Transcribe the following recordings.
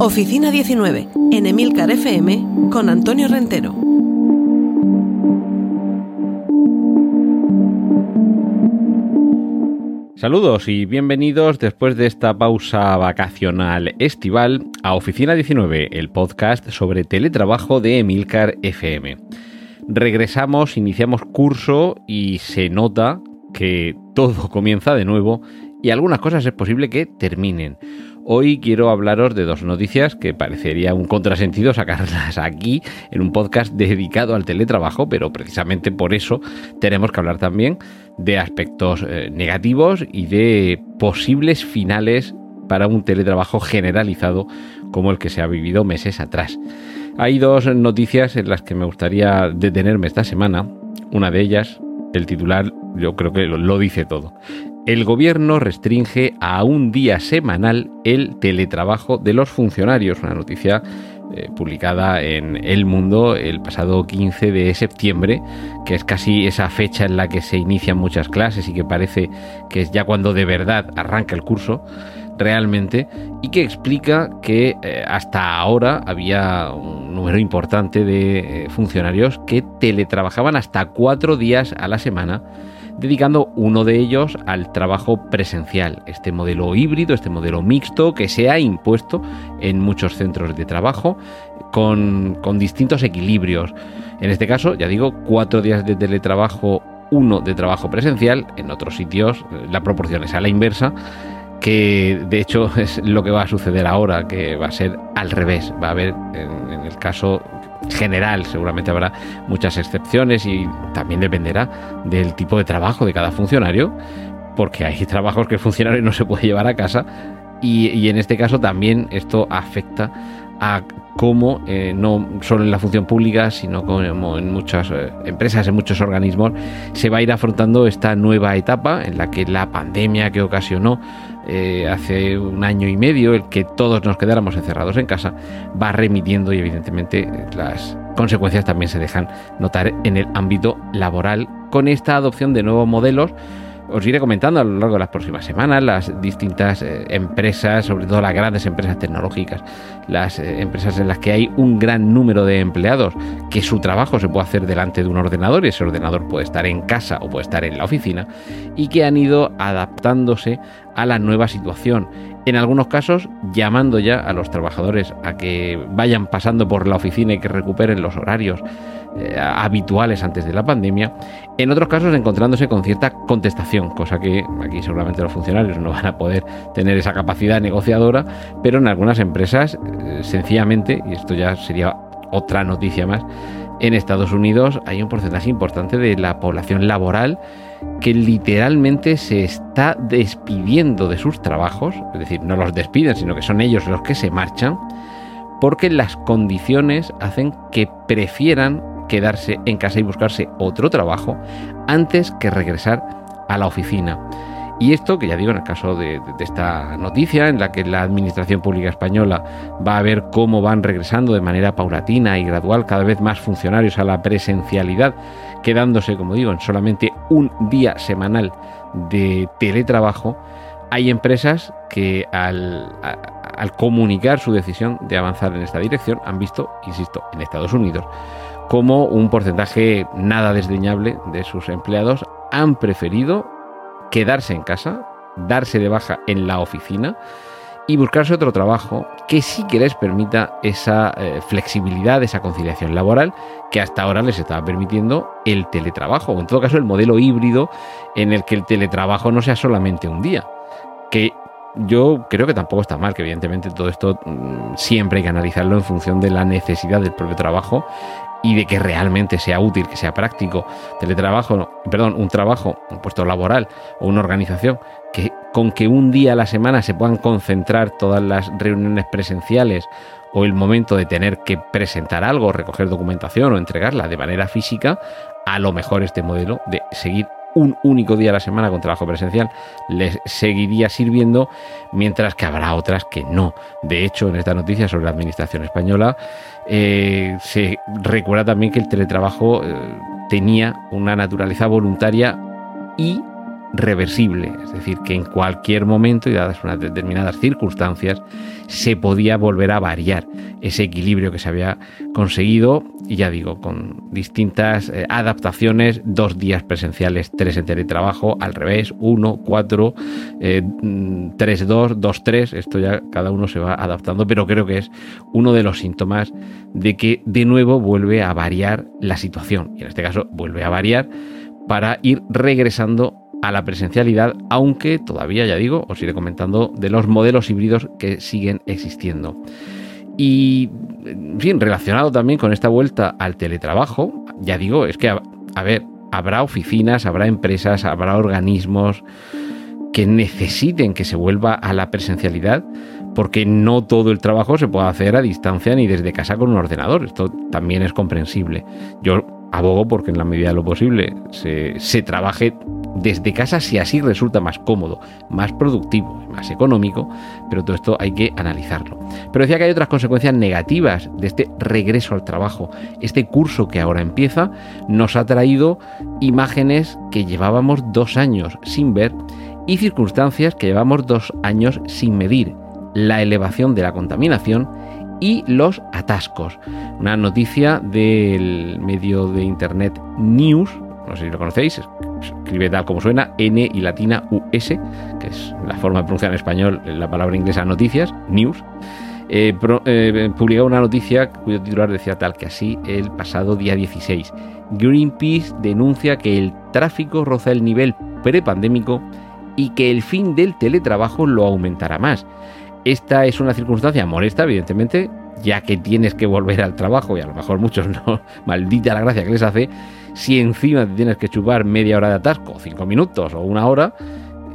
Oficina 19, en Emilcar FM, con Antonio Rentero. Saludos y bienvenidos después de esta pausa vacacional estival a Oficina 19, el podcast sobre teletrabajo de Emilcar FM. Regresamos, iniciamos curso y se nota que todo comienza de nuevo y algunas cosas es posible que terminen. Hoy quiero hablaros de dos noticias que parecería un contrasentido sacarlas aquí en un podcast dedicado al teletrabajo, pero precisamente por eso tenemos que hablar también de aspectos eh, negativos y de posibles finales para un teletrabajo generalizado como el que se ha vivido meses atrás. Hay dos noticias en las que me gustaría detenerme esta semana. Una de ellas, el titular, yo creo que lo dice todo el gobierno restringe a un día semanal el teletrabajo de los funcionarios, una noticia eh, publicada en El Mundo el pasado 15 de septiembre, que es casi esa fecha en la que se inician muchas clases y que parece que es ya cuando de verdad arranca el curso realmente y que explica que eh, hasta ahora había un número importante de eh, funcionarios que teletrabajaban hasta cuatro días a la semana dedicando uno de ellos al trabajo presencial, este modelo híbrido, este modelo mixto que se ha impuesto en muchos centros de trabajo con, distintos equilibrios. En este caso, ya digo, cuatro días de teletrabajo, uno de trabajo presencial, en otros sitios la proporción es a la inversa que de hecho es lo que va a suceder ahora, que va a ser al revés. Va a haber, en, en el caso general. Seguramente habrá muchas excepciones y también dependerá del tipo de trabajo de cada funcionario, porque hay trabajos que el funcionario no se puede llevar a casa y, en este caso también esto afecta a cómo, eh, no solo en la función pública, sino como en muchas eh, empresas, en muchos organismos, se va a ir afrontando esta nueva etapa en la que la pandemia que ocasionó eh, hace un año y medio, el que todos nos quedáramos encerrados en casa, va remitiendo y evidentemente las consecuencias también se dejan notar en el ámbito laboral. Con esta adopción de nuevos modelos os iré comentando a lo largo de las próximas semanas las distintas eh, empresas, sobre todo las grandes empresas tecnológicas, las eh, empresas en las que hay un gran número de empleados, que su trabajo se puede hacer delante de un ordenador y ese ordenador puede estar en casa o puede estar en la oficina y que han ido adaptándose a la nueva situación. En algunos casos, llamando ya a los trabajadores a que vayan pasando por la oficina y que recuperen los horarios eh, habituales antes de la pandemia, en otros casos encontrándose con cierta contestación, cosa que aquí seguramente los funcionarios no van a poder tener esa capacidad negociadora, pero en algunas empresas eh, sencillamente, y esto ya sería otra noticia más, en Estados Unidos hay un porcentaje importante de la población laboral que literalmente se está despidiendo de sus trabajos, es decir, no los despiden, sino que son ellos los que se marchan, porque las condiciones hacen que prefieran quedarse en casa y buscarse otro trabajo antes que regresar a la oficina. Y esto, que ya digo, en el caso de, esta noticia, en la que la Administración Pública Española va a ver cómo van regresando de manera paulatina y gradual cada vez más funcionarios a la presencialidad, quedándose, como digo, en solamente un día semanal de teletrabajo, hay empresas que al, al comunicar su decisión de avanzar en esta dirección han visto, insisto, en Estados Unidos, como un porcentaje nada desdeñable de sus empleados han preferido quedarse en casa, darse de baja en la oficina y buscarse otro trabajo que sí que les permita esa eh, flexibilidad, esa conciliación laboral que hasta ahora les estaba permitiendo el teletrabajo, o en todo caso el modelo híbrido en el que el teletrabajo no sea solamente un día, que yo creo que tampoco está mal, que evidentemente todo esto mm, siempre hay que analizarlo en función de la necesidad del propio trabajo y de que realmente sea útil, que sea práctico. Teletrabajo, perdón, un trabajo, un puesto laboral o una organización que con que un día a la semana se puedan concentrar todas las reuniones presenciales o el momento de tener que presentar algo, recoger documentación o entregarla de manera física, a lo mejor este modelo de seguir un único día a la semana con trabajo presencial les seguiría sirviendo, mientras que habrá otras que no. De hecho, en esta noticia sobre la Administración española eh, se recuerda también que el teletrabajo eh, tenía una naturaleza voluntaria y reversible, es decir, que en cualquier momento y dadas unas determinadas circunstancias se podía volver a variar ese equilibrio que se había conseguido y ya digo, con distintas eh, adaptaciones, dos días presenciales, tres en teletrabajo, al revés, uno, cuatro, eh, tres, dos, dos, tres, esto ya cada uno se va adaptando, pero creo que es uno de los síntomas de que de nuevo vuelve a variar la situación y en este caso vuelve a variar para ir regresando a la presencialidad, aunque todavía, ya digo, os iré comentando de los modelos híbridos que siguen existiendo. Y, en fin, relacionado también con esta vuelta al teletrabajo, ya digo, es que, a, ver, habrá oficinas, habrá empresas, habrá organismos que necesiten que se vuelva a la presencialidad, porque no todo el trabajo se puede hacer a distancia ni desde casa con un ordenador. Esto también es comprensible. Yo abogo porque en la medida de lo posible se, se trabaje desde casa si así resulta más cómodo, más productivo, más económico, pero todo esto hay que analizarlo. Pero decía que hay otras consecuencias negativas de este regreso al trabajo. Este curso que ahora empieza nos ha traído imágenes que llevábamos dos años sin ver y circunstancias que llevamos dos años sin medir. La elevación de la contaminación y los atascos. Una noticia del medio de internet News, no sé si lo conocéis, escribe tal como suena, N y latina US, que es la forma de pronunciar en español la palabra inglesa noticias, news, eh, eh, publicó una noticia cuyo titular decía tal que así el pasado día 16. Greenpeace denuncia que el tráfico roza el nivel prepandémico y que el fin del teletrabajo lo aumentará más. Esta es una circunstancia molesta, evidentemente, ya que tienes que volver al trabajo y a lo mejor muchos no, maldita la gracia que les hace, si encima tienes que chupar media hora de atasco, cinco minutos o una hora,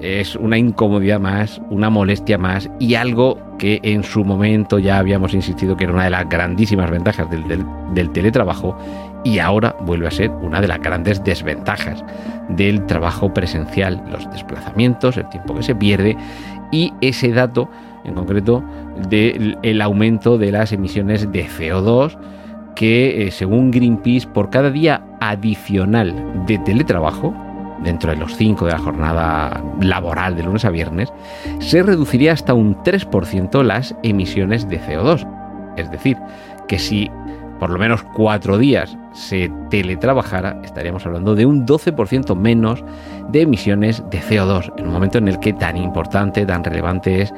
es una incomodidad más, una molestia más y algo que en su momento ya habíamos insistido que era una de las grandísimas ventajas del, teletrabajo y ahora vuelve a ser una de las grandes desventajas del trabajo presencial, los desplazamientos, el tiempo que se pierde y ese dato en concreto del aumento de las emisiones de CO2 que eh, según Greenpeace por cada día adicional de teletrabajo, dentro de los 5 de la jornada laboral de lunes a viernes, se reduciría hasta un 3% las emisiones de CO2. Es decir, que si por lo menos cuatro días se teletrabajara, estaríamos hablando de un 12% menos de emisiones de CO2, en un momento en el que tan importante, tan relevante es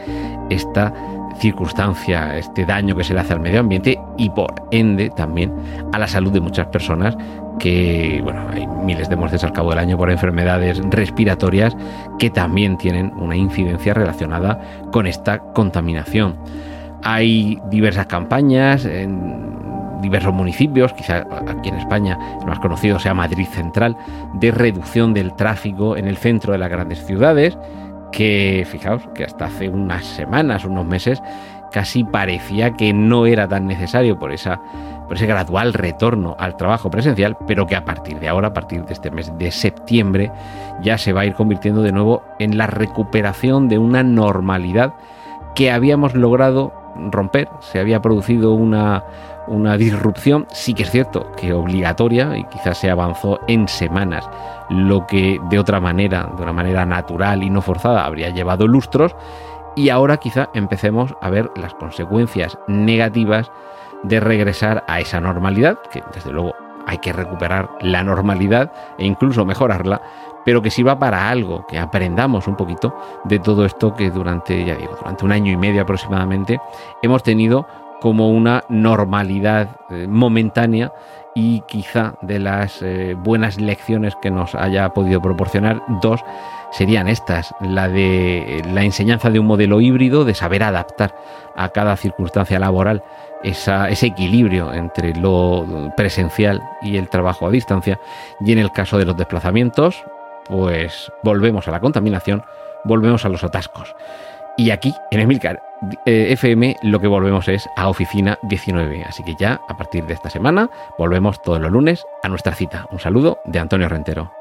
esta circunstancia, este daño que se le hace al medio ambiente y por ende también a la salud de muchas personas que, bueno, hay miles de muertes al cabo del año por enfermedades respiratorias que también tienen una incidencia relacionada con esta contaminación. Hay diversas campañas en diversos municipios, quizá aquí en España el más conocido sea Madrid Central, de reducción del tráfico en el centro de las grandes ciudades, que fijaos que hasta hace unas semanas, unos meses, casi parecía que no era tan necesario por, por ese gradual retorno al trabajo presencial, pero que a partir de ahora, a partir de este mes de septiembre, ya se va a ir convirtiendo de nuevo en la recuperación de una normalidad que habíamos logrado romper, se había producido una, una disrupción, sí que es cierto que obligatoria y quizás se avanzó en semanas, lo que de otra manera, de una manera natural y no forzada, habría llevado lustros y ahora quizá empecemos a ver las consecuencias negativas de regresar a esa normalidad, que desde luego hay que recuperar la normalidad e incluso mejorarla, pero que sirva para algo, que aprendamos un poquito de todo esto que durante, ya digo, durante un año y medio aproximadamente hemos tenido como una normalidad eh, momentánea y quizá de las eh, buenas lecciones que nos haya podido proporcionar, dos serían estas, la de la enseñanza de un modelo híbrido, de saber adaptar a cada circunstancia laboral ese equilibrio entre lo presencial y el trabajo a distancia, y en el caso de los desplazamientos, pues volvemos a la contaminación, volvemos a los atascos. Y aquí, en Emilcar eh, FM, lo que volvemos es a Oficina 19. Así que ya, a partir de esta semana, volvemos todos los lunes a nuestra cita. Un saludo de Antonio Rentero.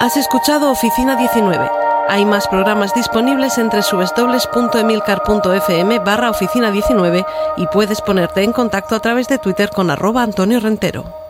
Has escuchado Oficina 19. Hay más programas disponibles entre www.emilcar.fm barra oficina 19 y puedes ponerte en contacto a través de Twitter con arroba Antonio Rentero.